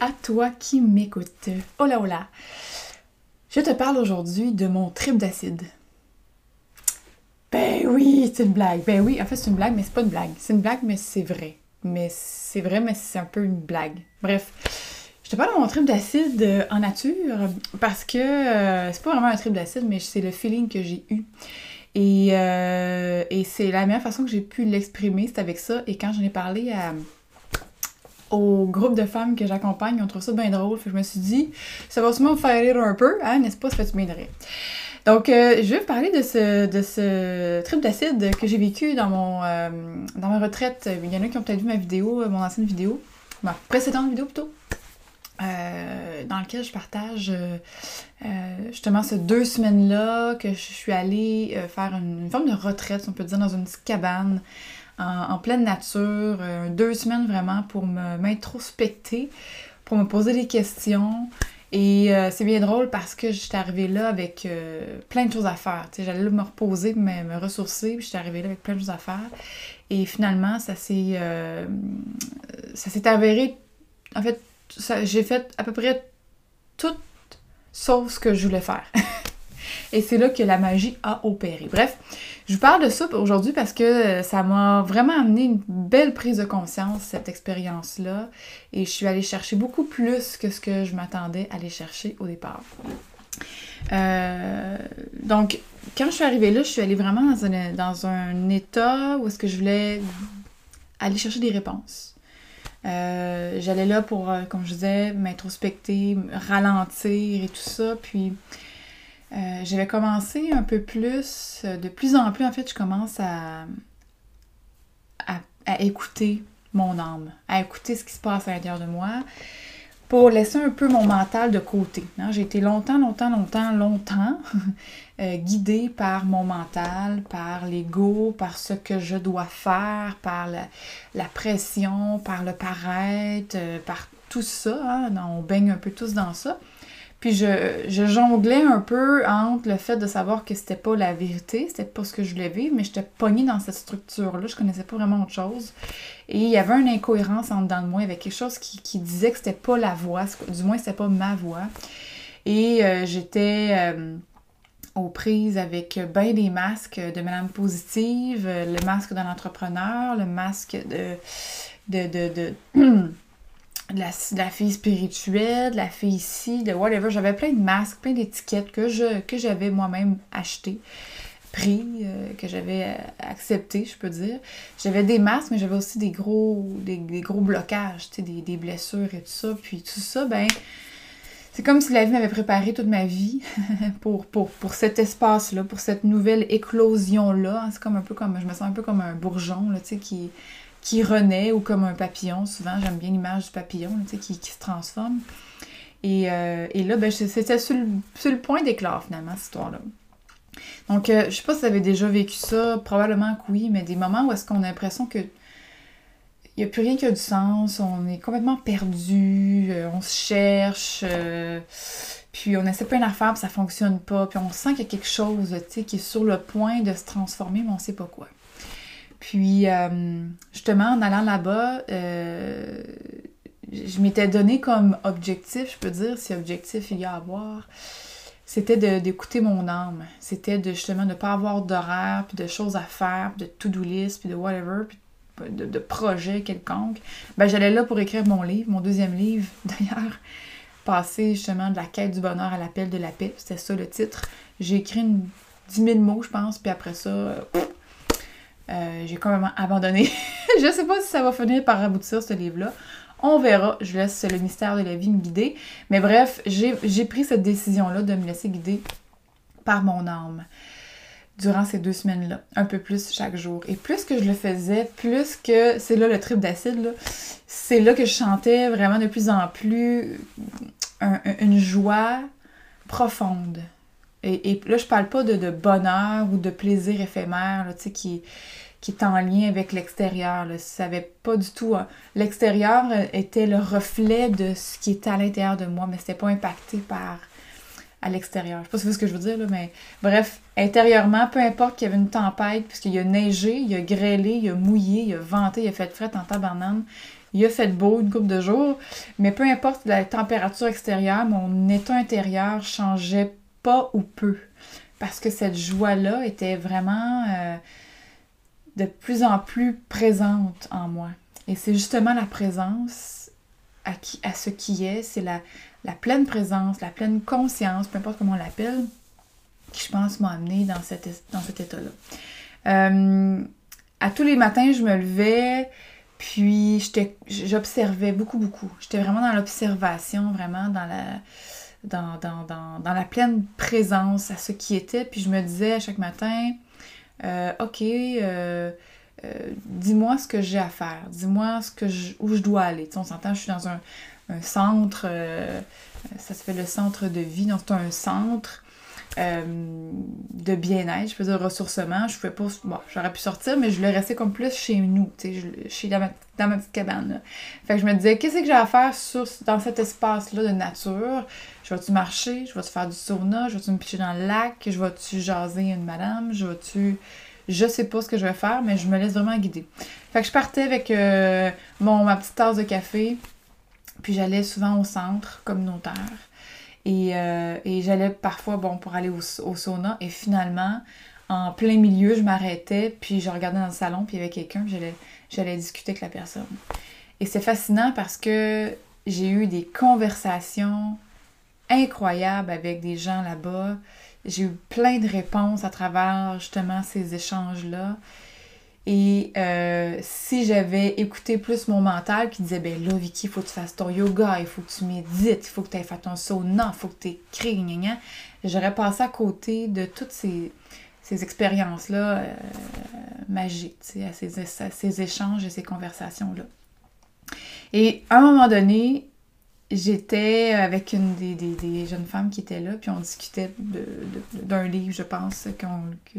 à toi qui m'écoutes. Hola hola. Je te parle aujourd'hui de mon trip d'acide. Ben oui, c'est une blague. Ben oui, en fait, c'est une blague, mais c'est pas une blague. C'est une blague, mais c'est vrai. Mais c'est vrai, mais c'est un peu une blague. Bref, je te parle de mon trip d'acide euh, en nature parce que euh, c'est pas vraiment un trip d'acide, mais c'est le feeling que j'ai eu. Et, euh, et c'est la meilleure façon que j'ai pu l'exprimer, c'est avec ça. Et quand j'en ai parlé à, au groupe de femmes que j'accompagne, on trouve ça bien drôle. Je me suis dit, ça va sûrement faire rire un peu, hein, n'est-ce pas? Ça fait bien rire. Donc, euh, je vais vous parler de ce, de ce trip d'acide que j'ai vécu dans mon euh, dans ma retraite. Il y en a qui ont peut-être vu ma vidéo, euh, mon ancienne vidéo, ma précédente vidéo plutôt, dans laquelle je partage justement ces deux semaines-là que je suis allée faire une, forme de retraite, on peut dire, dans une petite cabane en, pleine nature, euh, deux semaines vraiment pour m'introspecter, pour me poser des questions. Et euh, c'est bien drôle parce que j'étais arrivée là avec euh, plein de choses à faire. J'allais me reposer, me, ressourcer, puis j'étais arrivée là avec plein de choses à faire. Et finalement, ça s'est ça s'est avéré. En fait, j'ai fait à peu près tout sauf ce que je voulais faire. Et c'est là que la magie a opéré. Bref, je vous parle de ça aujourd'hui parce que euh, ça m'a vraiment amené une belle prise de conscience, cette expérience-là. Et je suis allée chercher beaucoup plus que ce que je m'attendais à aller chercher au départ. Euh, donc, quand je suis arrivée là, je suis allée vraiment dans un, dans un état où est-ce que je voulais aller chercher des réponses. Euh, j'allais là pour, comme je disais, m'introspecter, ralentir et tout ça. Puis, euh, j'avais commencé un peu plus, euh, de plus en plus, en fait, je commence à, écouter mon âme, à écouter ce qui se passe à l'intérieur de moi pour laisser un peu mon mental de côté. Hein. J'ai été longtemps, longtemps, longtemps, longtemps euh, guidée par mon mental, par l'ego, par ce que je dois faire, par la, pression, par le paraître, par tout ça. Hein. On baigne un peu tous dans ça. Puis je, jonglais un peu entre le fait de savoir que c'était pas la vérité, c'était pas ce que je voulais vivre, mais j'étais pognée dans cette structure-là, je connaissais pas vraiment autre chose. Et il y avait une incohérence en dedans de moi, il y avait quelque chose qui, disait que c'était pas la voix, du moins c'était pas ma voix. Et euh, j'étais euh, aux prises avec ben des masques de Madame Positive, le masque d'un entrepreneur, le masque de... de, de, de de la, fille spirituelle, de la fille ici, de whatever. J'avais plein de masques, plein d'étiquettes que je que j'avais moi-même acheté, pris, euh, que j'avais euh, accepté, je peux dire. J'avais des masques, mais j'avais aussi des gros, des, gros blocages, des, des blessures et tout ça. Puis tout ça, ben, c'est comme si la vie m'avait préparé toute ma vie pour, pour, pour cet espace-là, pour cette nouvelle éclosion-là. C'est comme un peu comme, je me sens un peu comme un bourgeon, là, tu sais, qui qui renaît ou comme un papillon. Souvent, j'aime bien l'image du papillon qui, qui, se transforme. Et, euh, et là, ben, c'était sur, le point d'éclore finalement, cette histoire-là. Donc, euh, je sais pas si vous avez déjà vécu ça, probablement que oui, mais des moments où est-ce qu'on a l'impression que il n'y a plus rien qui a du sens, on est complètement perdu, euh, on se cherche, puis on essaie plein d'affaires, puis ça fonctionne pas, puis on sent qu'il y a quelque chose qui est sur le point de se transformer, mais on sait pas quoi. Puis, euh, justement, en allant là-bas, euh, je m'étais donné comme objectif, je peux dire, si objectif il y a à avoir, c'était d'écouter mon âme. C'était de justement ne pas avoir d'horaire, puis de choses à faire, puis de to-do list, puis de whatever, puis de, de projet quelconque. Ben, j'allais là pour écrire mon livre, mon deuxième livre d'ailleurs, passer justement de la quête du bonheur à l'appel de la paix. C'était ça le titre. J'ai écrit une 10 000 mots, je pense, puis après ça, euh, j'ai quand même abandonné. je sais pas si ça va finir par aboutir ce livre-là. On verra. Je laisse le mystère de la vie me guider. Mais bref, j'ai pris cette décision-là de me laisser guider par mon âme durant ces deux semaines-là, un peu plus chaque jour. Et plus que je le faisais, plus que c'est là le trip d'acide, c'est là que je chantais vraiment de plus en plus une joie profonde. Et, là, je parle pas de, bonheur ou de plaisir éphémère, tu sais, qui, qui est en lien avec l'extérieur. Ça avait pas du tout. Hein. L'extérieur euh, était le reflet de ce qui était à l'intérieur de moi, mais c'était pas impacté par à l'extérieur. Je sais pas si vous ce que je veux dire, là, mais bref, intérieurement, peu importe qu'il y avait une tempête, puisqu'il y a neigé, il y a grêlé, il y a mouillé, il y a venté, il a fait fret en tabarnane, il a fait beau une couple de jours, mais peu importe la température extérieure, mon état intérieur changeait pas ou peu. Parce que cette joie-là était vraiment euh, de plus en plus présente en moi. Et c'est justement la présence à, qui, à ce qui est, c'est la, la pleine présence, la pleine conscience, peu importe comment on l'appelle, qui je pense m'a amené dans, dans cet état-là. Euh, à tous les matins, je me levais, puis j'observais beaucoup, beaucoup. J'étais vraiment dans l'observation, vraiment dans la, dans, dans, la pleine présence à ce qui était. Puis je me disais chaque matin, euh, OK, euh, euh, dis-moi ce que j'ai à faire. Dis-moi ce que où je dois aller. on s'entend, je suis dans un, un centre, ça fait le centre de vie, donc c'est un centre euh, de bien-être, je faisais ressourcement. Je pouvais pas. Bon, j'aurais pu sortir, mais je voulais rester comme plus chez nous, tu sais, chez dans ma, dans ma petite cabane. Là. Fait que je me disais, qu'est-ce que j'ai à faire dans cet espace-là de nature? Je vais-tu marcher? Je vais-tu faire du sauna? Je vais-tu me pitcher dans le lac? Je vais-tu jaser une madame? Je vais-tu. Je sais pas ce que je vais faire, mais je me laisse vraiment guider. Fait que je partais avec euh, mon, ma petite tasse de café, puis j'allais souvent au centre communautaire. Euh, et, j'allais parfois, bon, pour aller au, sauna. Et finalement, en plein milieu, je m'arrêtais, puis je regardais dans le salon, puis il y avait quelqu'un, j'allais discuter avec la personne. Et c'est fascinant parce que j'ai eu des conversations incroyables avec des gens là-bas. J'ai eu plein de réponses à travers justement ces échanges-là. Et euh, si j'avais écouté plus mon mental qui disait, ben là, Vicky, il faut que tu fasses ton yoga, il faut que tu médites, il faut que tu ailles faire ton sauna, il faut que tu écris, j'aurais passé à côté de toutes ces, ces expériences-là euh, magiques, ces, ces échanges et ces conversations-là. Et à un moment donné, j'étais avec une des, des, jeunes femmes qui étaient là, puis on discutait d'un livre, je pense,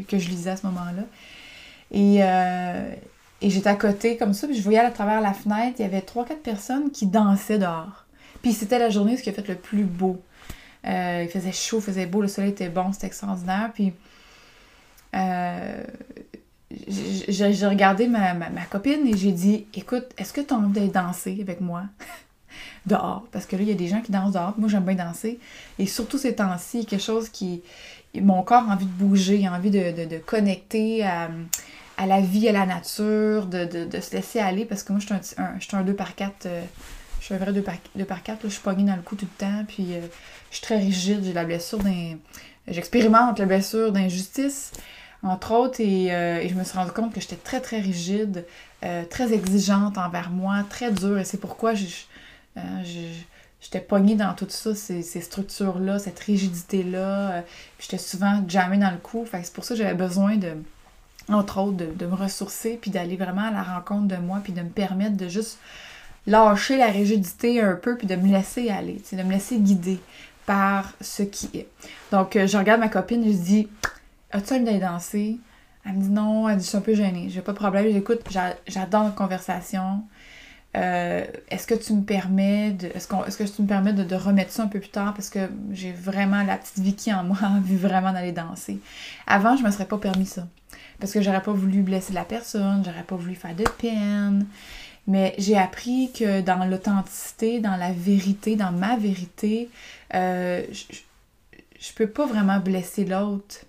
que je lisais à ce moment-là. Euh, et, j'étais à côté comme ça, puis je voyais à travers la fenêtre, il y avait trois, quatre personnes qui dansaient dehors. Puis c'était la journée ce qui a fait le plus beau. Euh, il faisait chaud, il faisait beau, le soleil était bon, c'était extraordinaire. Puis euh, j'ai regardé ma, copine et j'ai dit Écoute, est-ce que tu as envie d'aller danser avec moi? Dehors Parce que là, il y a des gens qui dansent dehors. Moi, j'aime bien danser. Et surtout ces temps-ci, quelque chose qui. Mon corps a envie de bouger, a envie de, de connecter à à la vie, à la nature, de, se laisser aller, parce que moi, je suis un, je un 2 par 4 euh, je suis un vrai 2 par, 2 par 4 je suis pognée dans le cou tout le temps, puis euh, je suis très rigide, j'ai la blessure d'un... J'expérimente la blessure d'injustice, entre autres, euh, et, je me suis rendu compte que j'étais très, très rigide, très exigeante envers moi, très dure, et c'est pourquoi j'étais pognée dans tout ça, ces, ces structures-là, cette rigidité-là, j'étais souvent jamais dans le cou, fait c'est pour ça que j'avais besoin de entre autres, de, me ressourcer, puis d'aller vraiment à la rencontre de moi, puis de me permettre de juste lâcher la rigidité un peu, puis de me laisser aller, de me laisser guider par ce qui est. Donc, euh, je regarde ma copine, je dis As-tu envie d'aller danser? Elle me dit non, elle dit Je suis un peu gênée, j'ai pas de problème, j'écoute, j'adore la conversation. Euh, est-ce que tu me permets de est-ce, est-ce que tu me permets de, de, remettre ça un peu plus tard parce que j'ai vraiment la petite Vicky en moi envie vraiment d'aller danser? Avant, je me serais pas permis ça. Parce que j'aurais pas voulu blesser la personne, j'aurais pas voulu faire de peine. Mais j'ai appris que dans l'authenticité, dans la vérité, dans ma vérité, euh, je, je, peux pas vraiment blesser l'autre.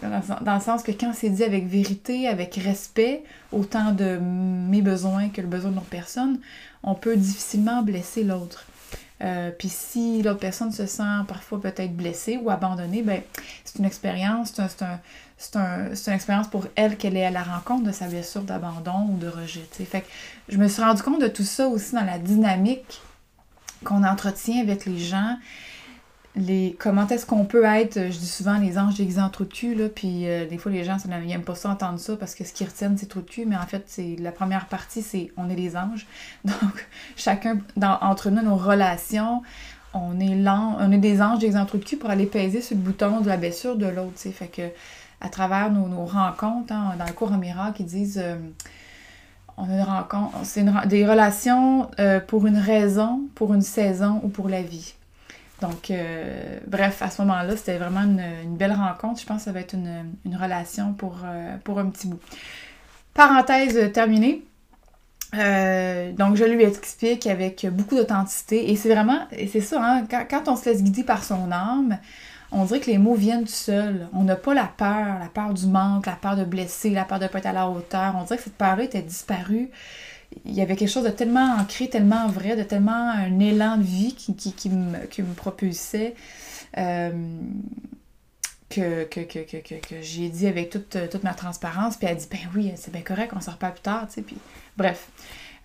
Dans, le sens que quand c'est dit avec vérité, avec respect, autant de mes besoins que le besoin de l'autre personne, on peut difficilement blesser l'autre. Euh, puis si l'autre personne se sent parfois peut-être blessée ou abandonnée, ben c'est une expérience, c'est un, c'est une expérience pour elle qu'elle est à la rencontre de sa blessure d'abandon ou de rejet. Fait que je me suis rendu compte de tout ça aussi dans la dynamique qu'on entretient avec les gens. Les, comment est-ce qu'on peut être, je dis souvent les anges déguisés en de cul, là, puis euh, des fois les gens n'aiment pas ça entendre ça parce que ce qu'ils retiennent c'est trou de cul, mais en fait c'est la première partie c'est on est les anges. Donc chacun dans, entre nous, nos relations, on est, lent, on est des anges déguisés en de cul pour aller peser sur le bouton de la blessure de l'autre. Fait que à travers nos, rencontres, hein, dans le cours en miracle, ils disent euh, on a une rencontre, c'est des relations euh, pour une raison, pour une saison ou pour la vie. Donc, euh, bref, à ce moment-là, c'était vraiment une, belle rencontre. Je pense que ça va être une, relation pour, pour un petit bout. Parenthèse terminée. Donc, je lui explique avec beaucoup d'authenticité. Et c'est vraiment, et c'est ça, hein, quand, on se laisse guider par son âme, on dirait que les mots viennent seuls. On n'a pas la peur, la peur du manque, la peur de blesser, la peur de ne pas être à la hauteur. On dirait que cette peur-là était disparue. Il y avait quelque chose de tellement ancré, tellement vrai, de tellement un élan de vie qui, me, qui me, propulsait. Euh, que, que, que, que, j'ai dit avec toute, toute ma transparence. Puis elle dit, ben oui, c'est bien correct, on sort pas plus tard, tu. Puis bref.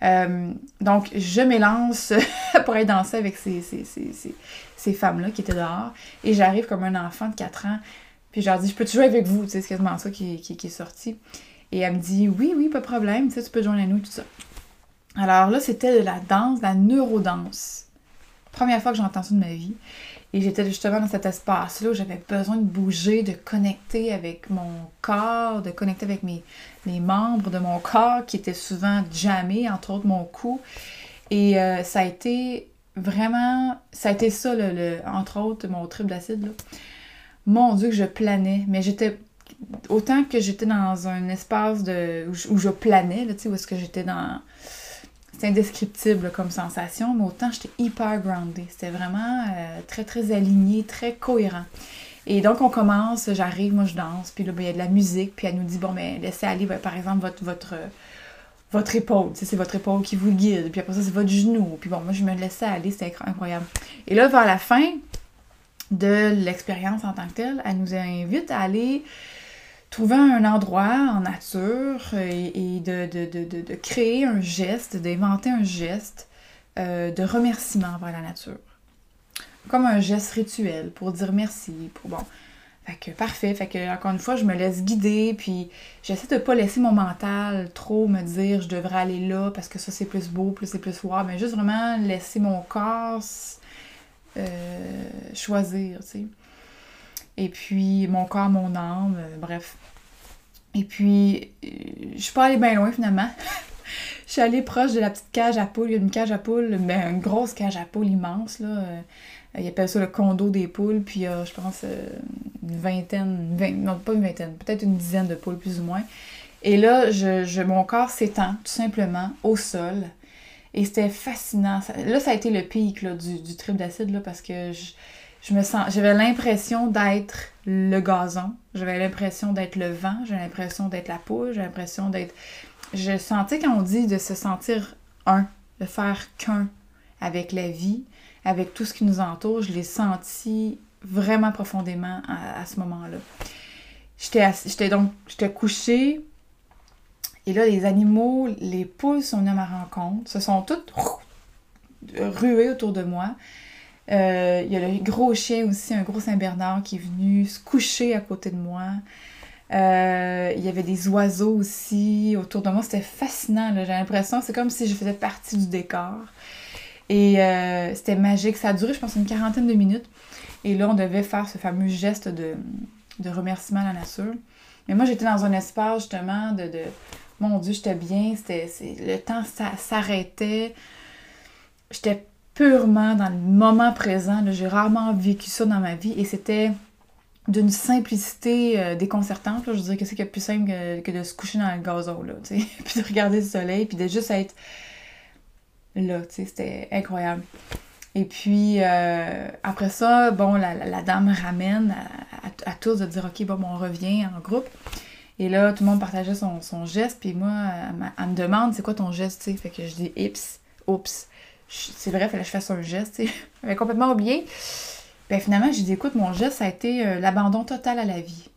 Euh, donc, je m'élance pour aller danser avec ces, ces, ces, ces femmes-là qui étaient dehors. Et j'arrive comme un enfant de 4 ans. Puis je leur dis, je peux te jouer avec vous? C'est quasiment ça qui, qui, qui, est sorti. Et elle me dit, oui, oui, pas de problème, tu peux joindre à nous, tout ça. Alors là, c'était de la danse, de la neurodance. Première fois que j'entends ça de ma vie. Et j'étais justement dans cet espace-là où j'avais besoin de bouger, de connecter avec mon corps, de connecter avec mes, membres de mon corps qui étaient souvent jamais, entre autres mon cou. Et euh, ça a été vraiment, ça a été ça, le, entre autres, mon trip d'acide. Mon Dieu, que je planais. Mais j'étais, autant que j'étais dans un espace de, où, je, planais, là, où est-ce que j'étais dans c'est indescriptible comme sensation, mais autant j'étais hyper grounded. C'était vraiment euh, très, très aligné, très cohérent. Et donc, on commence, j'arrive, moi je danse, puis là, ben, il y a de la musique, puis elle nous dit, bon, mais ben, laissez aller, ben, par exemple, votre, votre, votre épaule, c'est votre épaule qui vous guide, puis après ça, c'est votre genou, puis bon, moi, je me laissais aller, c'était incroyable. Et là, vers la fin de l'expérience en tant que telle, elle nous invite à aller trouver un endroit en nature et, de, créer un geste, d'inventer un geste euh, de remerciement envers la nature. Comme un geste rituel pour dire merci, pour bon. Fait que parfait, fait que encore une fois, je me laisse guider, puis j'essaie de pas laisser mon mental trop me dire je devrais aller là parce que ça c'est plus beau, plus c'est plus froid, mais juste vraiment laisser mon corps euh, choisir. Et puis mon corps, mon âme, euh, bref. Et puis, euh, je suis pas allée bien loin finalement. je suis allée proche de la petite cage à poules. Il y a une cage à poules, ben, une grosse cage à poules immense. Là. Euh, ils appellent ça le condo des poules. Puis il y a, je pense, une vingtaine, non pas une vingtaine, peut-être une dizaine de poules plus ou moins. Et là, je, mon corps s'étend tout simplement au sol. Et c'était fascinant. Là, ça a été le pic du, du trip d'acide parce que je, je me sens, j'avais l'impression d'être le gazon, j'avais l'impression d'être le vent, j'avais l'impression d'être la poule, j'avais l'impression d'être. Je sentais quand on dit de se sentir un, de faire qu'un avec la vie, avec tout ce qui nous entoure, je l'ai senti vraiment profondément à, ce moment-là. J'étais donc, j'étais couchée, et là, les animaux, les poules sont venues à ma rencontre, se sont toutes ruées autour de moi. Euh, il y a le gros chien aussi, un gros Saint-Bernard qui est venu se coucher à côté de moi. Euh, il y avait des oiseaux aussi autour de moi. C'était fascinant. J'ai l'impression, c'est comme si je faisais partie du décor. Et euh, c'était magique. Ça a duré, je pense, une quarantaine de minutes. Et là, on devait faire ce fameux geste de, de remerciement à la nature. Mais moi, j'étais dans un espace justement de, de mon Dieu, j'étais bien. Le temps s'arrêtait. J'étais purement dans le moment présent. J'ai rarement vécu ça dans ma vie et c'était d'une simplicité euh, déconcertante. Je dirais que c'est plus simple que, de se coucher dans le gazon, là, puis de regarder le soleil, puis de juste être là, c'était incroyable. Et puis, euh, après ça, bon, la, dame ramène à, tous de dire, OK, on revient en groupe. Et là, tout le monde partageait son, geste, puis moi, elle, me demande, c'est quoi ton geste, tu sais? Fait que je dis, ips, oups c'est vrai, il fallait que je fasse un geste, J'avais complètement oublié. Ben finalement, j'ai dit, écoute, mon geste, ça a été euh, l'abandon total à la vie.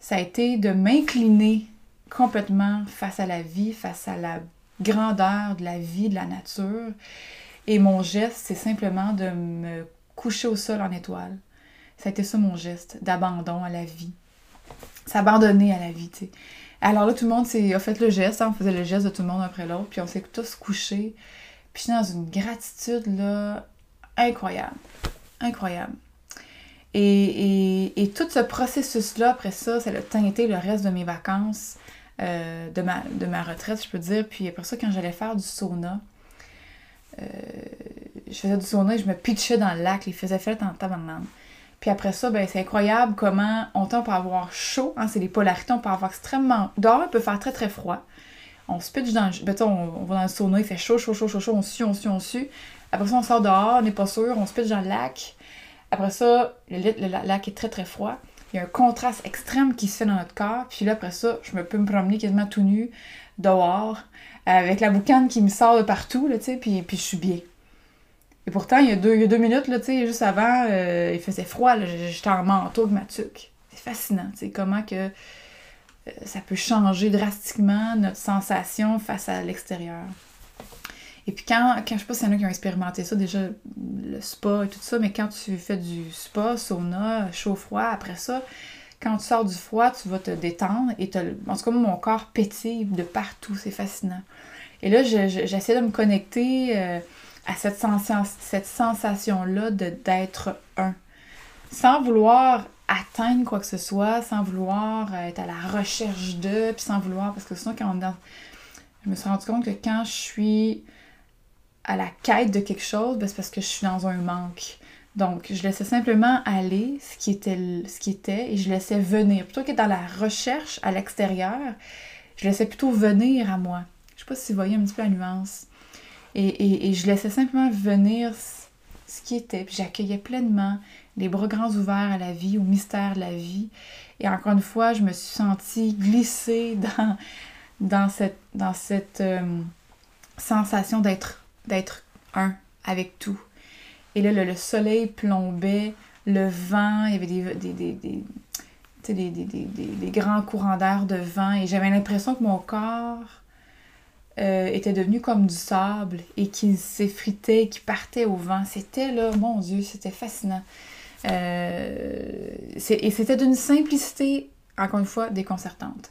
Ça a été de m'incliner complètement face à la vie, face à la grandeur de la vie, de la nature. Et mon geste, c'est simplement de me coucher au sol en étoile. Ça a été ça mon geste, d'abandon à la vie. S'abandonner à la vie. Alors là, tout le monde a fait le geste, hein, on faisait le geste de tout le monde après l'autre, puis on s'est tous couchés. Puis je suis dans une gratitude là, incroyable. Incroyable. Et, tout ce processus-là, après ça, ça a teinté le reste de mes vacances, euh, de, ma, de ma retraite, je peux dire. Puis après ça, quand j'allais faire du sauna, euh, je faisais du sauna et je me pitchais dans le lac, il faisait fait en tabarnak. Puis après ça, ben, c'est incroyable comment on peut avoir chaud, hein, c'est les polarités, on peut avoir extrêmement... Dehors, il peut faire très très froid. On se pitch dans le... On, va dans le sauna, il fait chaud, chaud, chaud, chaud, chaud, on sue, on sue, on sue. Après ça, on sort dehors, on n'est pas sûr, on se pitch dans le lac. Après ça, le, lac est très, très froid. Il y a un contraste extrême qui se fait dans notre corps. Puis là, après ça, je me peux me promener quasiment tout nu, dehors, avec la boucane qui me sort de partout, là, tu sais, puis, puis je suis bien. Et pourtant, il y a deux, minutes, là, tu sais, juste avant, euh, il faisait froid, j'étais en manteau avec ma tuque. C'est fascinant, tu sais, comment que ça peut changer drastiquement notre sensation face à l'extérieur. Et puis quand, quand je sais pas s'il y en a qui ont expérimenté ça, déjà le spa et tout ça, mais quand tu fais du spa, sauna, chaud-froid, après ça, quand tu sors du froid, tu vas te détendre et en tout cas, mon corps pétille de partout, c'est fascinant. Et là, j'essaie de me connecter euh, à cette, cette sensation-là d'être un. Sans vouloir atteindre quoi que ce soit, sans vouloir être à la recherche de, puis sans vouloir, parce que sinon, quand on Je me suis rendu compte que quand je suis à la quête de quelque chose, ben, c'est parce que je suis dans un manque. Donc, je laissais simplement aller ce qui était, ce qui était et je laissais venir. Plutôt que dans la recherche à l'extérieur, je laissais plutôt venir à moi. Je sais pas si vous voyez un petit peu la nuance. Et, et, je laissais simplement venir ce qui était. Puis j'accueillais pleinement les bras grands ouverts à la vie, au mystère de la vie. Et encore une fois, je me suis sentie glissée dans, dans cette, dans cette euh, sensation d'être d'être un avec tout. Et là, le, soleil plombait, le vent, il y avait des, des, des, grands courants d'air de vent, et j'avais l'impression que mon corps euh, était devenu comme du sable et qu'il s'effritait, qu'il partait au vent. C'était là, mon Dieu, c'était fascinant. Euh, et c'était d'une simplicité, encore une fois, déconcertante.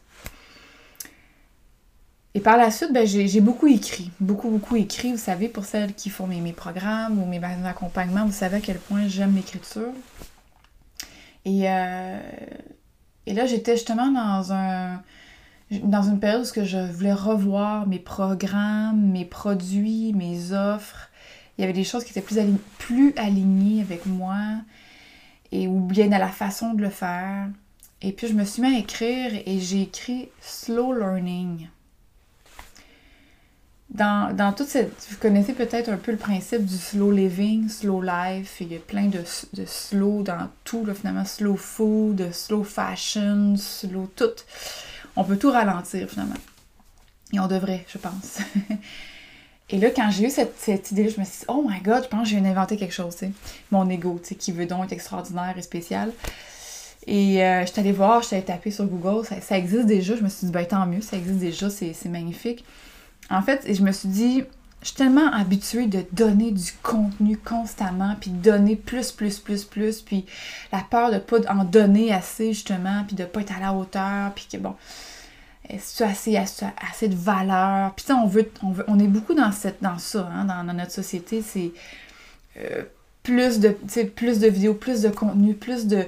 Et par la suite, ben, j'ai beaucoup écrit, beaucoup, beaucoup écrit. Vous savez, pour celles qui font mes, programmes ou mes accompagnements, vous savez à quel point j'aime l'écriture. Et, euh, et là, j'étais justement dans un dans une période où je voulais revoir mes programmes, mes produits, mes offres. Il y avait des choses qui étaient plus, alignées avec moi et ou bien à la façon de le faire. Et puis je me suis mis à écrire et j'ai écrit Slow Learning dans, dans toute cette. Vous connaissez peut-être un peu le principe du slow living, slow life. Il y a plein de, slow dans tout, finalement. Slow food, slow fashion, slow tout. On peut tout ralentir, finalement. Et on devrait, je pense. Et là, quand j'ai eu cette, idée, je me suis dit, oh my god, je pense que j'ai inventé quelque chose, tu sais. Mon ego, tu sais, qui veut donc être extraordinaire et spécial. Et euh, je suis allée voir, je suis allée taper sur Google, ça, ça, existe déjà. Je me suis dit, ben tant mieux, ça existe déjà, c'est magnifique. En fait, je me suis dit, je suis tellement habituée de donner du contenu constamment, puis donner plus, plus, plus, plus, puis la peur de pas en donner assez, justement, puis de pas être à la hauteur, puis que bon, est-ce assez, assez, assez de valeur? Puis on veut, on veut, on est beaucoup dans, cette, dans ça, hein, dans, notre société, c'est euh, plus, de, plus de vidéos, plus de contenu, plus de,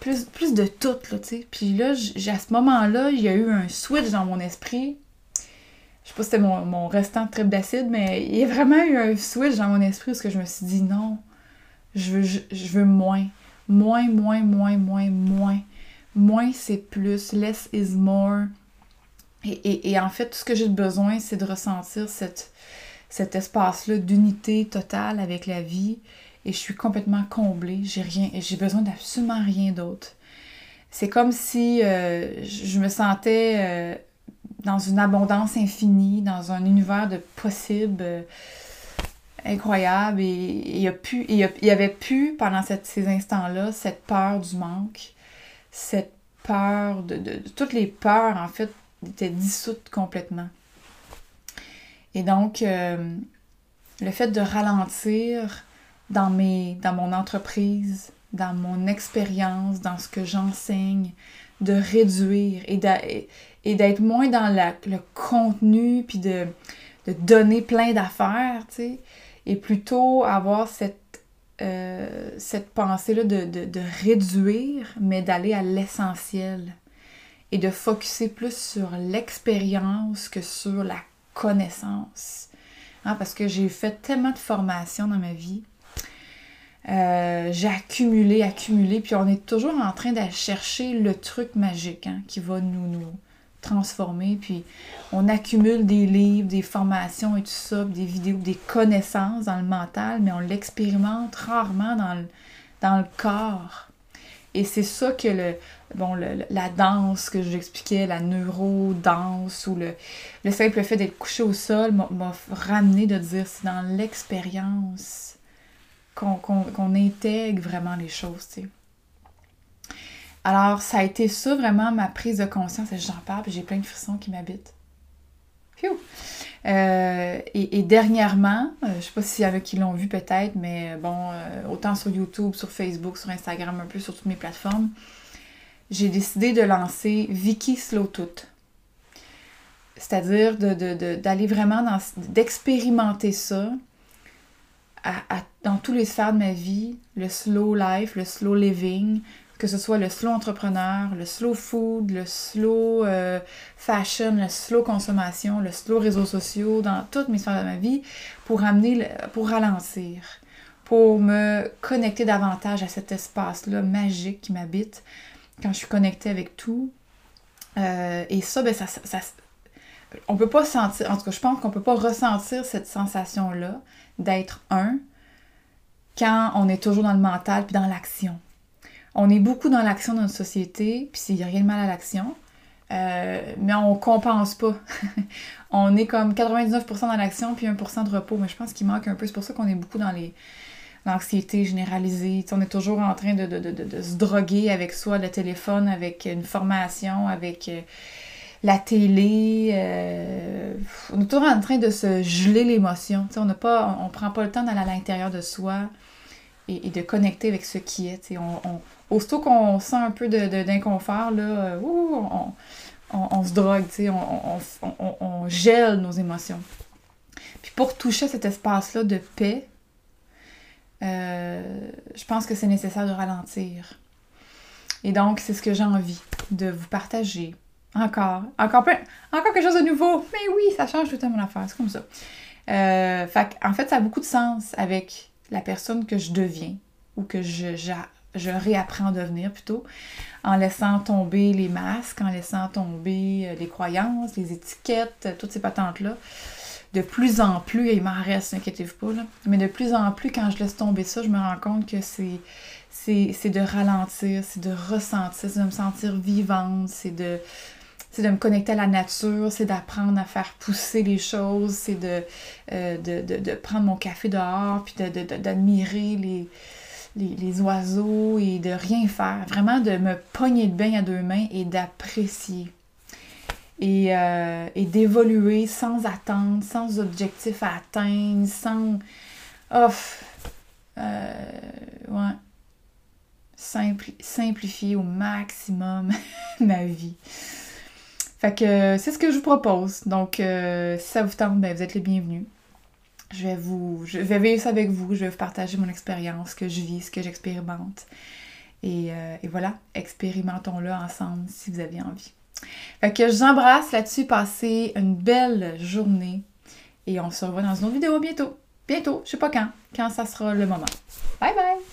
plus, plus de tout, là, tu sais. Puis là, à ce moment-là, il y a eu un switch dans mon esprit je sais pas si c'était mon, restant de trip d'acide, mais il y a vraiment eu un switch dans mon esprit où je me suis dit non, je veux, je, veux moins. Moins, moins, moins, moins, moins. Moins, c'est plus. Less is more. Et, en fait, tout ce que j'ai besoin, c'est de ressentir cette, cet espace-là d'unité totale avec la vie. Et je suis complètement comblée. J'ai rien, j'ai besoin d'absolument rien d'autre. C'est comme si euh, je me sentais euh, dans une abondance infinie, dans un univers de possibles euh, incroyable. Et il y, avait pu, pendant ces instants-là, cette peur du manque, cette peur de, Toutes les peurs, en fait, étaient dissoutes complètement. Et donc, euh, le fait de ralentir dans, mes, dans mon entreprise, dans mon expérience, dans ce que j'enseigne, de réduire et d'être moins dans le contenu, puis de, donner plein d'affaires, tu sais, et plutôt avoir cette, euh, pensée-là de, réduire, mais d'aller à l'essentiel et de focuser plus sur l'expérience que sur la connaissance. Hein, parce que j'ai fait tellement de formations dans ma vie. Euh, j'ai accumulé, accumulé, puis on est toujours en train de chercher le truc magique hein, qui va nous, nous, transformer, puis on accumule des livres, des formations et tout ça, des vidéos, des connaissances dans le mental, mais on l'expérimente rarement dans le, dans le corps. Et c'est ça que le, bon, la danse que j'expliquais, la neuro-danse ou le, le simple fait d'être couché au sol m'a ramené de dire c'est dans l'expérience qu'on intègre vraiment les choses. Alors, ça a été ça vraiment ma prise de conscience. J'en parle, j'ai plein de frissons qui m'habitent. Euh, et, dernièrement, euh, je sais pas s'il y en a qui l'ont vu peut-être, mais bon, euh, autant sur YouTube, sur Facebook, sur Instagram, un peu sur toutes mes plateformes, j'ai décidé de lancer Vicky Slow Tout. C'est-à-dire d'aller vraiment dans, d'expérimenter ça dans tous les sphères de ma vie, le slow life, le slow living, que ce soit le slow entrepreneur, le slow food, le slow euh, fashion, le slow consommation, le slow réseaux sociaux, dans toutes mes sphères de ma vie, pour amener, pour ralentir, pour me connecter davantage à cet espace-là magique qui m'habite quand je suis connectée avec tout. Euh, et ça, ben, ça, ça, on peut pas sentir, en tout cas, je pense qu'on peut pas ressentir cette sensation-là d'être un quand on est toujours dans le mental puis dans l'action. On est beaucoup dans l'action dans notre société, puis il n'y a rien de mal à l'action, euh, mais on compense pas. on est comme 99% dans l'action puis 1% de repos, mais je pense qu'il manque un peu. C'est pour ça qu'on est beaucoup dans les l'anxiété généralisée. on est toujours en train de, se droguer avec soi, le téléphone, avec une formation, avec euh, la télé. Euh, on est toujours en train de se geler l'émotion. On ne prend pas le temps d'aller à l'intérieur de soi et, de connecter avec ce qui est. On, on, aussitôt qu'on sent un peu d'inconfort, là, euh, on, se drogue, on, gèle nos émotions. Puis pour toucher cet espace-là de paix, euh, je pense que c'est nécessaire de ralentir. Et donc, c'est ce que j'ai envie de vous partager. Encore, encore, encore quelque chose de nouveau. Mais oui, ça change tout à mon affaire, c'est comme ça. Euh, en fait, ça a beaucoup de sens avec la personne que je deviens ou que je, je, réapprends à devenir plutôt, en laissant tomber les masques, en laissant tomber euh, les croyances, les étiquettes, euh, toutes ces patentes-là. De plus en plus, et il m'en reste, n'inquiétez-vous pas, mais de plus en plus, quand je laisse tomber ça, je me rends compte que c'est c'est de ralentir, c'est de ressentir, c'est de me sentir vivante, c'est de, c'est de me connecter à la nature, c'est d'apprendre à faire pousser les choses, c'est de, euh, de, prendre mon café dehors, puis d'admirer les, les, oiseaux et de rien faire. Vraiment de me pogner de bain à deux mains et d'apprécier. Et, euh, et d'évoluer sans attendre, sans objectif à atteindre, sans... Off! Euh, ouais. simplifier au maximum ma vie. Fait que c'est ce que je vous propose. Donc, euh, si ça vous tente, ben, vous êtes les bienvenus. Je vais vous, je vais vivre ça avec vous, je vais vous partager mon expérience, ce que je vis, ce que j'expérimente. Et, euh, voilà, expérimentons-le ensemble si vous avez envie. Fait que je vous embrasse là-dessus, passez une belle journée et on se revoit dans une autre vidéo bientôt. Bientôt, je sais pas quand, quand ça sera le moment. Bye bye!